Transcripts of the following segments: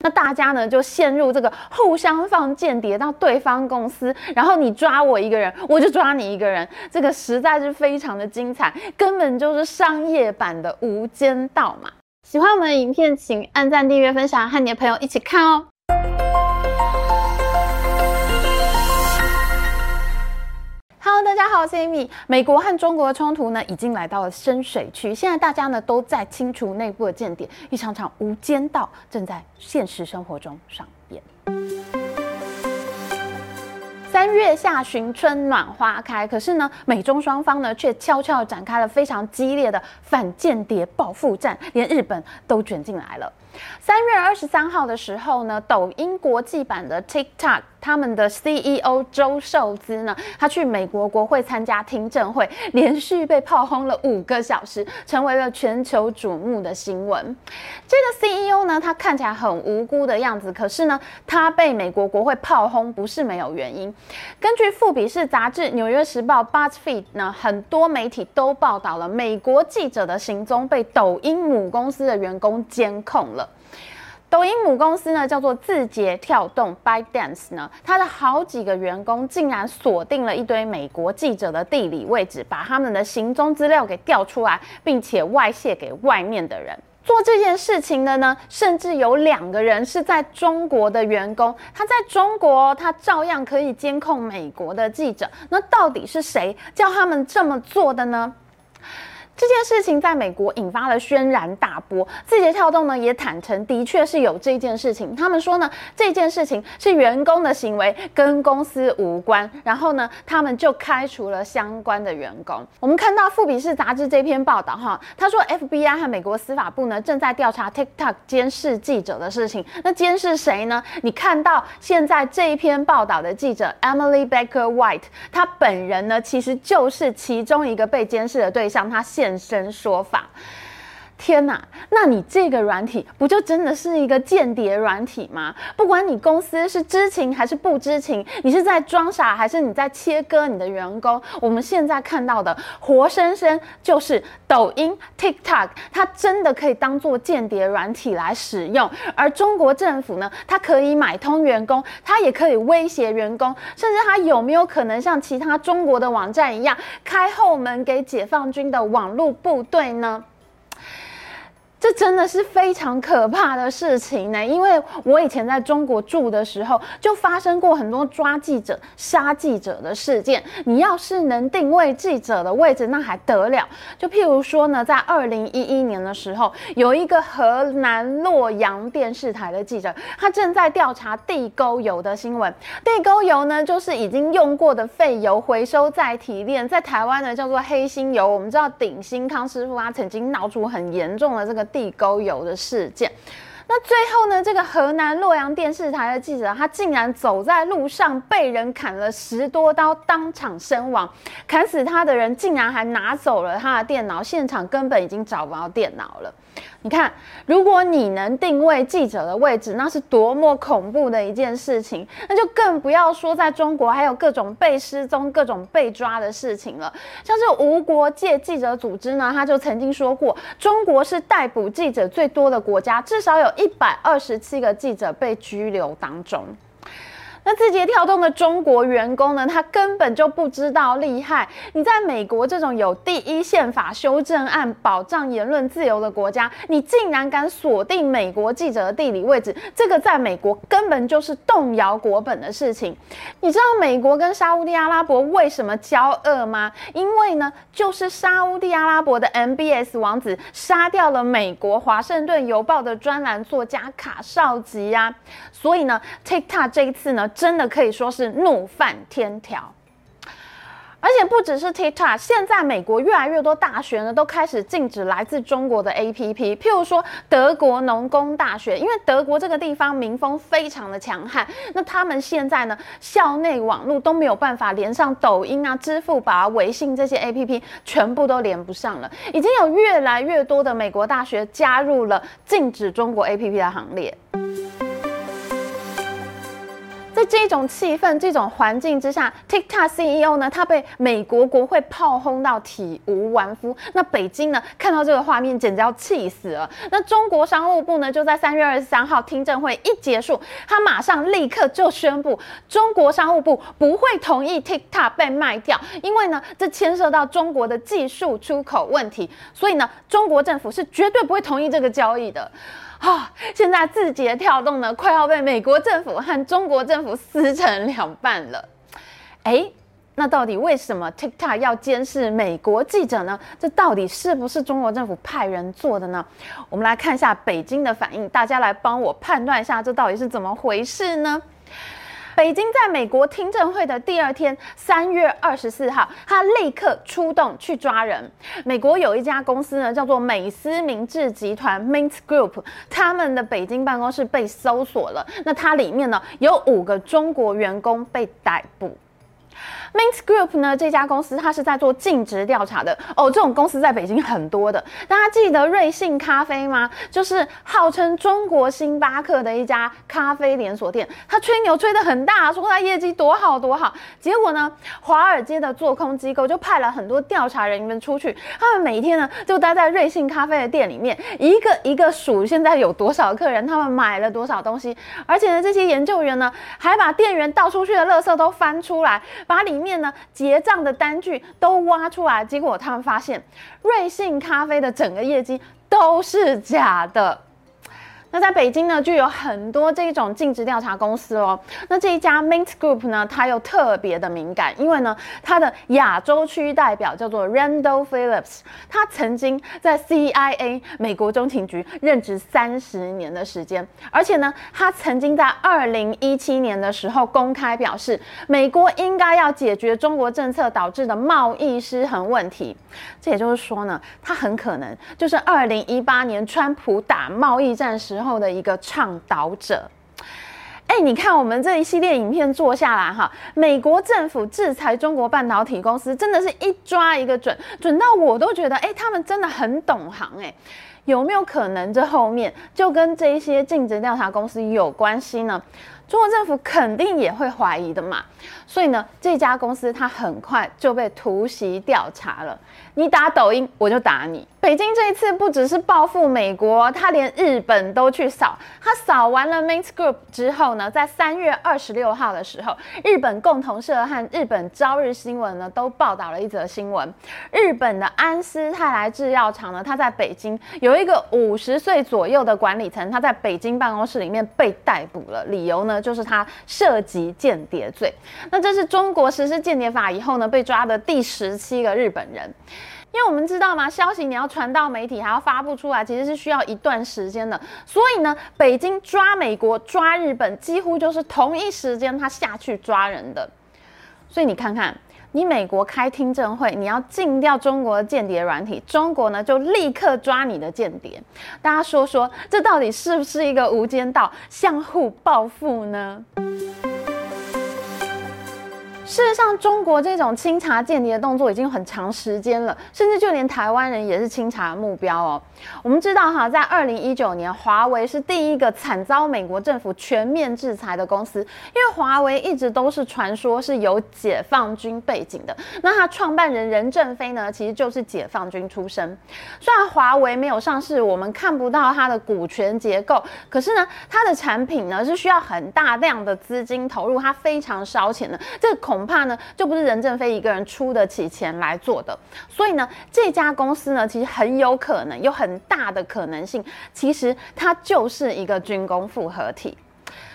那大家呢就陷入这个互相放间谍到对方公司，然后你抓我一个人，我就抓你一个人，这个实在是非常的精彩，根本就是商业版的《无间道》嘛。喜欢我们的影片，请按赞、订阅、分享，和你的朋友一起看哦。大家好，我是 Amy。美国和中国的冲突呢，已经来到了深水区。现在大家呢都在清除内部的间谍，一场场无间道正在现实生活中上演。三月下旬，春暖花开，可是呢，美中双方呢却悄悄展开了非常激烈的反间谍报复战，连日本都卷进来了。三月二十三号的时候呢，抖音国际版的 TikTok。他们的 CEO 周受资呢，他去美国国会参加听证会，连续被炮轰了五个小时，成为了全球瞩目的新闻。这个 CEO 呢，他看起来很无辜的样子，可是呢，他被美国国会炮轰不是没有原因。根据富比士杂志、纽约时报、BuzzFeed 呢，很多媒体都报道了美国记者的行踪被抖音母公司的员工监控了。抖音母公司呢，叫做字节跳动 （ByteDance） 呢，它的好几个员工竟然锁定了一堆美国记者的地理位置，把他们的行踪资料给调出来，并且外泄给外面的人。做这件事情的呢，甚至有两个人是在中国的员工，他在中国，他照样可以监控美国的记者。那到底是谁叫他们这么做的呢？这件事情在美国引发了轩然大波，字节跳动呢也坦诚，的确是有这件事情。他们说呢，这件事情是员工的行为，跟公司无关。然后呢，他们就开除了相关的员工。我们看到富比士杂志这篇报道哈，他说 FBI 和美国司法部呢正在调查 TikTok 监视记者的事情。那监视谁呢？你看到现在这一篇报道的记者 Emily Baker White，她本人呢其实就是其中一个被监视的对象，她现现身说法。天哪，那你这个软体不就真的是一个间谍软体吗？不管你公司是知情还是不知情，你是在装傻还是你在切割你的员工？我们现在看到的活生生就是抖音 TikTok，它真的可以当做间谍软体来使用。而中国政府呢，它可以买通员工，它也可以威胁员工，甚至它有没有可能像其他中国的网站一样，开后门给解放军的网络部队呢？这真的是非常可怕的事情呢，因为我以前在中国住的时候，就发生过很多抓记者、杀记者的事件。你要是能定位记者的位置，那还得了？就譬如说呢，在二零一一年的时候，有一个河南洛阳电视台的记者，他正在调查地沟油的新闻。地沟油呢，就是已经用过的废油回收再提炼，在台湾呢叫做黑心油。我们知道鼎新康师傅啊曾经闹出很严重的这个。地沟油的事件，那最后呢，这个河南洛阳电视台的记者，他竟然走在路上被人砍了十多刀，当场身亡。砍死他的人竟然还拿走了他的电脑，现场根本已经找不到电脑了。你看，如果你能定位记者的位置，那是多么恐怖的一件事情。那就更不要说在中国还有各种被失踪、各种被抓的事情了。像是无国界记者组织呢，他就曾经说过，中国是逮捕记者最多的国家，至少有一百二十七个记者被拘留当中。那字节跳动的中国员工呢？他根本就不知道厉害。你在美国这种有第一宪法修正案保障言论自由的国家，你竟然敢锁定美国记者的地理位置，这个在美国根本就是动摇国本的事情。你知道美国跟沙乌地阿拉伯为什么交恶吗？因为呢，就是沙乌地阿拉伯的 MBS 王子杀掉了美国华盛顿邮报的专栏作家卡绍吉呀。所以呢，TikTok 这一次呢。真的可以说是怒犯天条，而且不只是 TikTok，现在美国越来越多大学呢都开始禁止来自中国的 APP，譬如说德国农工大学，因为德国这个地方民风非常的强悍，那他们现在呢校内网络都没有办法连上抖音啊、支付宝啊、微信这些 APP，全部都连不上了，已经有越来越多的美国大学加入了禁止中国 APP 的行列。在这种气氛、这种环境之下，TikTok CEO 呢，他被美国国会炮轰到体无完肤。那北京呢，看到这个画面，简直要气死了。那中国商务部呢，就在三月二十三号听证会一结束，他马上立刻就宣布，中国商务部不会同意 TikTok 被卖掉，因为呢，这牵涉到中国的技术出口问题，所以呢，中国政府是绝对不会同意这个交易的。啊、哦，现在字节跳动呢，快要被美国政府和中国政府撕成两半了。哎，那到底为什么 TikTok 要监视美国记者呢？这到底是不是中国政府派人做的呢？我们来看一下北京的反应，大家来帮我判断一下，这到底是怎么回事呢？北京在美国听证会的第二天，三月二十四号，他立刻出动去抓人。美国有一家公司呢，叫做美思明治集团 （Mint Group），他们的北京办公室被搜索了。那它里面呢，有五个中国员工被逮捕。Mint Group 呢，这家公司它是在做尽职调查的哦。这种公司在北京很多的，大家记得瑞幸咖啡吗？就是号称中国星巴克的一家咖啡连锁店。他吹牛吹得很大，说他业绩多好多好。结果呢，华尔街的做空机构就派了很多调查人员出去，他们每天呢就待在瑞幸咖啡的店里面，一个一个数现在有多少客人，他们买了多少东西。而且呢，这些研究员呢还把店员倒出去的垃圾都翻出来，把里面呢结账的单据都挖出来，结果他们发现瑞幸咖啡的整个业绩都是假的。那在北京呢，就有很多这种尽职调查公司哦。那这一家 Mint Group 呢，它又特别的敏感，因为呢，它的亚洲区代表叫做 Randall Phillips，他曾经在 CIA 美国中情局任职三十年的时间，而且呢，他曾经在二零一七年的时候公开表示，美国应该要解决中国政策导致的贸易失衡问题。这也就是说呢，他很可能就是二零一八年川普打贸易战时。之后的一个倡导者，哎，你看我们这一系列影片做下来哈，美国政府制裁中国半导体公司，真的是一抓一个准，准到我都觉得，哎，他们真的很懂行，哎，有没有可能这后面就跟这一些尽职调查公司有关系呢？中国政府肯定也会怀疑的嘛，所以呢，这家公司它很快就被突袭调查了。你打抖音，我就打你。北京这一次不只是报复美国，他连日本都去扫。他扫完了 Mint Group 之后呢，在三月二十六号的时候，日本共同社和日本朝日新闻呢都报道了一则新闻。日本的安斯泰来制药厂呢，它在北京有一个五十岁左右的管理层，他在北京办公室里面被逮捕了，理由呢就是他涉及间谍罪。那这是中国实施间谍法以后呢被抓的第十七个日本人。因为我们知道嘛，消息你要传到媒体，还要发布出来，其实是需要一段时间的。所以呢，北京抓美国、抓日本，几乎就是同一时间他下去抓人的。所以你看看，你美国开听证会，你要禁掉中国的间谍软体，中国呢就立刻抓你的间谍。大家说说，这到底是不是一个无间道，相互报复呢？事实上，中国这种清查间谍的动作已经很长时间了，甚至就连台湾人也是清查的目标哦。我们知道哈，在二零一九年，华为是第一个惨遭美国政府全面制裁的公司，因为华为一直都是传说是有解放军背景的。那他创办人任正非呢，其实就是解放军出身。虽然华为没有上市，我们看不到它的股权结构，可是呢，它的产品呢是需要很大量的资金投入，它非常烧钱的。这恐恐怕呢，就不是任正非一个人出得起钱来做的。所以呢，这家公司呢，其实很有可能，有很大的可能性，其实它就是一个军工复合体。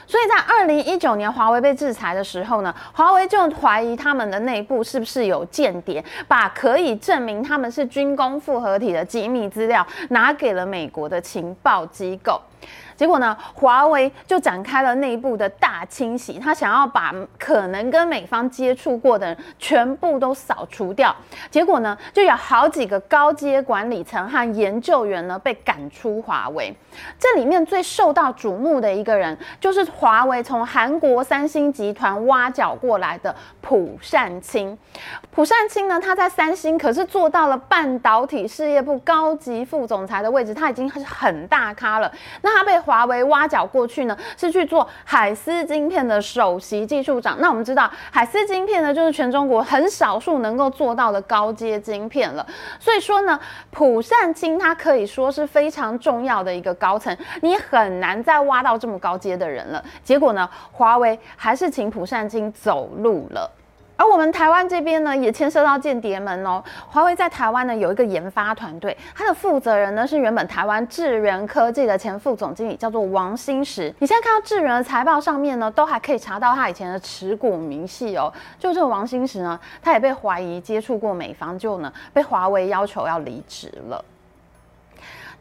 所以在二零一九年华为被制裁的时候呢，华为就怀疑他们的内部是不是有间谍，把可以证明他们是军工复合体的机密资料拿给了美国的情报机构。结果呢，华为就展开了内部的大清洗，他想要把可能跟美方接触过的人全部都扫除掉。结果呢，就有好几个高阶管理层和研究员呢被赶出华为。这里面最受到瞩目的一个人，就是华为从韩国三星集团挖角过来的朴善清。朴善清呢，他在三星可是做到了半导体事业部高级副总裁的位置，他已经是很大咖了。那他被华为挖角过去呢，是去做海思晶片的首席技术长。那我们知道，海思晶片呢，就是全中国很少数能够做到的高阶晶片了。所以说呢，普善清他可以说是非常重要的一个高层，你很难再挖到这么高阶的人了。结果呢，华为还是请普善清走路了。而我们台湾这边呢，也牵涉到间谍门哦。华为在台湾呢有一个研发团队，它的负责人呢是原本台湾智源科技的前副总经理，叫做王新石。你现在看到智源的财报上面呢，都还可以查到他以前的持股明细哦。就这个王新石呢，他也被怀疑接触过美方，就呢被华为要求要离职了。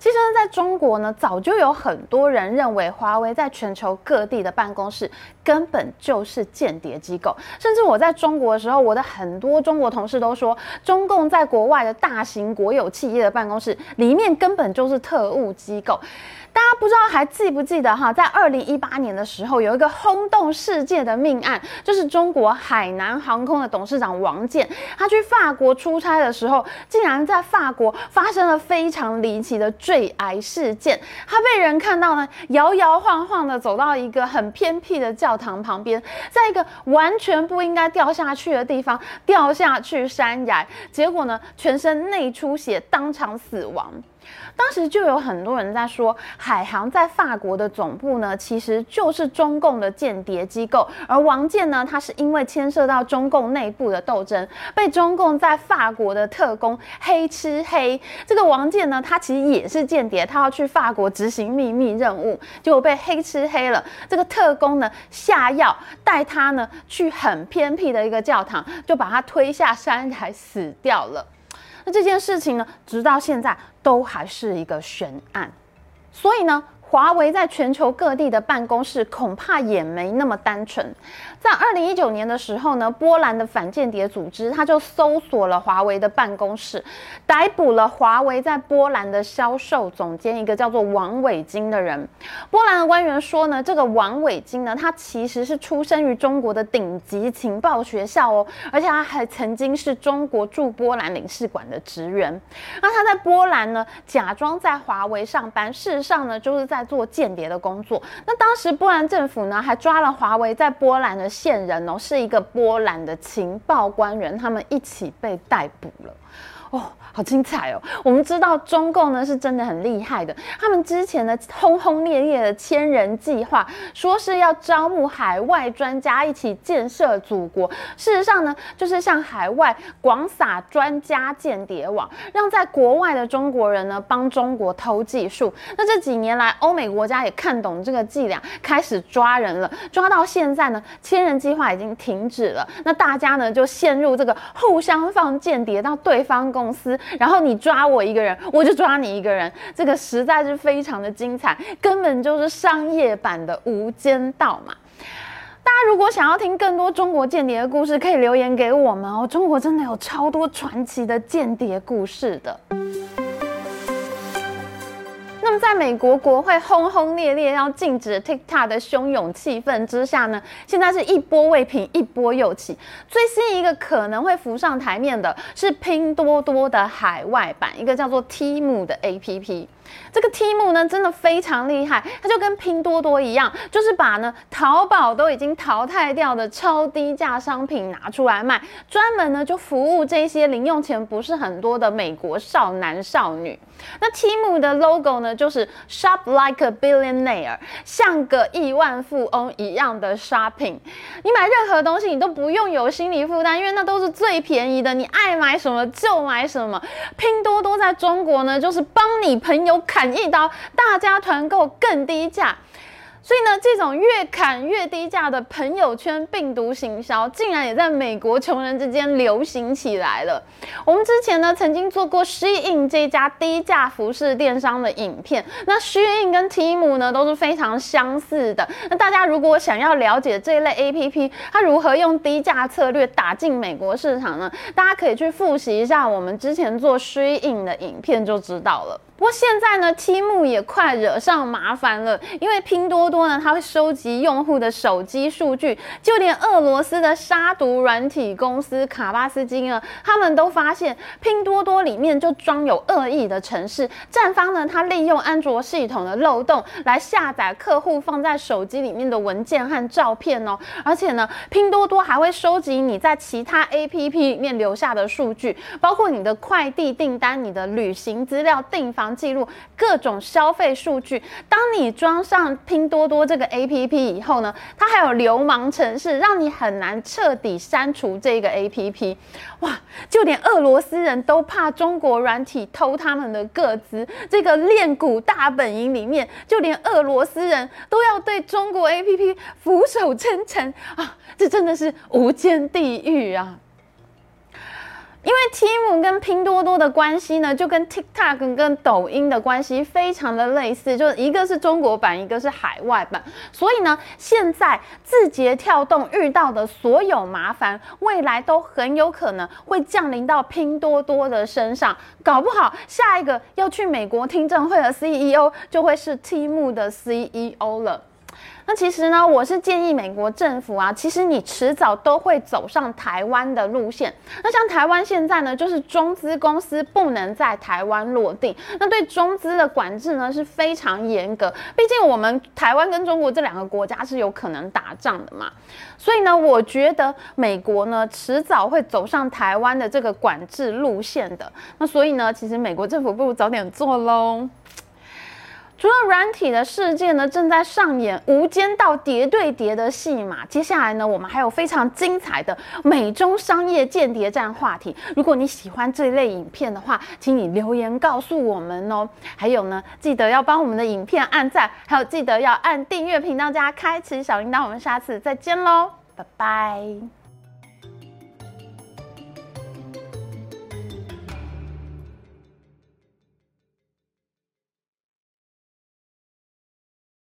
其实呢，在中国呢，早就有很多人认为华为在全球各地的办公室根本就是间谍机构。甚至我在中国的时候，我的很多中国同事都说，中共在国外的大型国有企业的办公室里面根本就是特务机构。大家不知道还记不记得哈，在二零一八年的时候，有一个轰动世界的命案，就是中国海南航空的董事长王健，他去法国出差的时候，竟然在法国发生了非常离奇的坠崖事件。他被人看到呢，摇摇晃晃的走到一个很偏僻的教堂旁边，在一个完全不应该掉下去的地方掉下去山崖，结果呢，全身内出血，当场死亡。当时就有很多人在说，海航在法国的总部呢，其实就是中共的间谍机构。而王健呢，他是因为牵涉到中共内部的斗争，被中共在法国的特工黑吃黑。这个王健呢，他其实也是间谍，他要去法国执行秘密任务，结果被黑吃黑了。这个特工呢，下药带他呢去很偏僻的一个教堂，就把他推下山崖死掉了。那这件事情呢，直到现在都还是一个悬案，所以呢，华为在全球各地的办公室恐怕也没那么单纯。在二零一九年的时候呢，波兰的反间谍组织他就搜索了华为的办公室，逮捕了华为在波兰的销售总监，一个叫做王伟京的人。波兰的官员说呢，这个王伟京呢，他其实是出生于中国的顶级情报学校哦，而且他还曾经是中国驻波兰领事馆的职员。那他在波兰呢，假装在华为上班，事实上呢，就是在做间谍的工作。那当时波兰政府呢，还抓了华为在波兰的。线人哦，是一个波兰的情报官员，他们一起被逮捕了。哦，好精彩哦！我们知道中共呢是真的很厉害的，他们之前的轰轰烈烈的千人计划，说是要招募海外专家一起建设祖国，事实上呢，就是向海外广撒专家间谍网，让在国外的中国人呢帮中国偷技术。那这几年来，欧美国家也看懂这个伎俩，开始抓人了。抓到现在呢，千人计划已经停止了，那大家呢就陷入这个互相放间谍到对方公。公司，然后你抓我一个人，我就抓你一个人，这个实在是非常的精彩，根本就是商业版的《无间道》嘛。大家如果想要听更多中国间谍的故事，可以留言给我们哦。中国真的有超多传奇的间谍故事的。在美国国会轰轰烈烈要禁止 TikTok 的汹涌气氛之下呢，现在是一波未平，一波又起。最新一个可能会浮上台面的是拼多多的海外版，一个叫做 Temu 的 APP。这个 Temu 呢，真的非常厉害，它就跟拼多多一样，就是把呢淘宝都已经淘汰掉的超低价商品拿出来卖，专门呢就服务这些零用钱不是很多的美国少男少女。那 Temu 的 logo 呢，就是 Shop like a billionaire，像个亿万富翁一样的 shopping。你买任何东西，你都不用有心理负担，因为那都是最便宜的，你爱买什么就买什么。拼多多在中国呢，就是帮你朋友砍一刀，大家团购更低价。所以呢，这种越砍越低价的朋友圈病毒行销，竟然也在美国穷人之间流行起来了。我们之前呢，曾经做过 Shein 这家低价服饰电商的影片。那 Shein 跟 Temu 呢，都是非常相似的。那大家如果想要了解这一类 APP，它如何用低价策略打进美国市场呢？大家可以去复习一下我们之前做 Shein 的影片就知道了。不过现在呢，Temu 也快惹上麻烦了，因为拼多多呢，它会收集用户的手机数据，就连俄罗斯的杀毒软体公司卡巴斯基呢，他们都发现拼多多里面就装有恶意的程式，站方呢，他利用安卓系统的漏洞来下载客户放在手机里面的文件和照片哦，而且呢，拼多多还会收集你在其他 APP 里面留下的数据，包括你的快递订单、你的旅行资料、订房。记录各种消费数据。当你装上拼多多这个 APP 以后呢，它还有流氓程式，让你很难彻底删除这个 APP。哇，就连俄罗斯人都怕中国软体偷他们的个资。这个链谷大本营里面，就连俄罗斯人都要对中国 APP 俯首称臣啊！这真的是无间地狱啊！因为 Temu 跟拼多多的关系呢，就跟 TikTok 跟抖音的关系非常的类似，就一个是中国版，一个是海外版。所以呢，现在字节跳动遇到的所有麻烦，未来都很有可能会降临到拼多多的身上，搞不好下一个要去美国听证会的 CEO 就会是 Temu 的 CEO 了。那其实呢，我是建议美国政府啊，其实你迟早都会走上台湾的路线。那像台湾现在呢，就是中资公司不能在台湾落地，那对中资的管制呢是非常严格。毕竟我们台湾跟中国这两个国家是有可能打仗的嘛，所以呢，我觉得美国呢迟早会走上台湾的这个管制路线的。那所以呢，其实美国政府不如早点做喽。除了软体的世界呢，正在上演无间道叠对叠的戏码。接下来呢，我们还有非常精彩的美中商业间谍战话题。如果你喜欢这类影片的话，请你留言告诉我们哦。还有呢，记得要帮我们的影片按赞，还有记得要按订阅频道加开启小铃铛。我们下次再见喽，拜拜。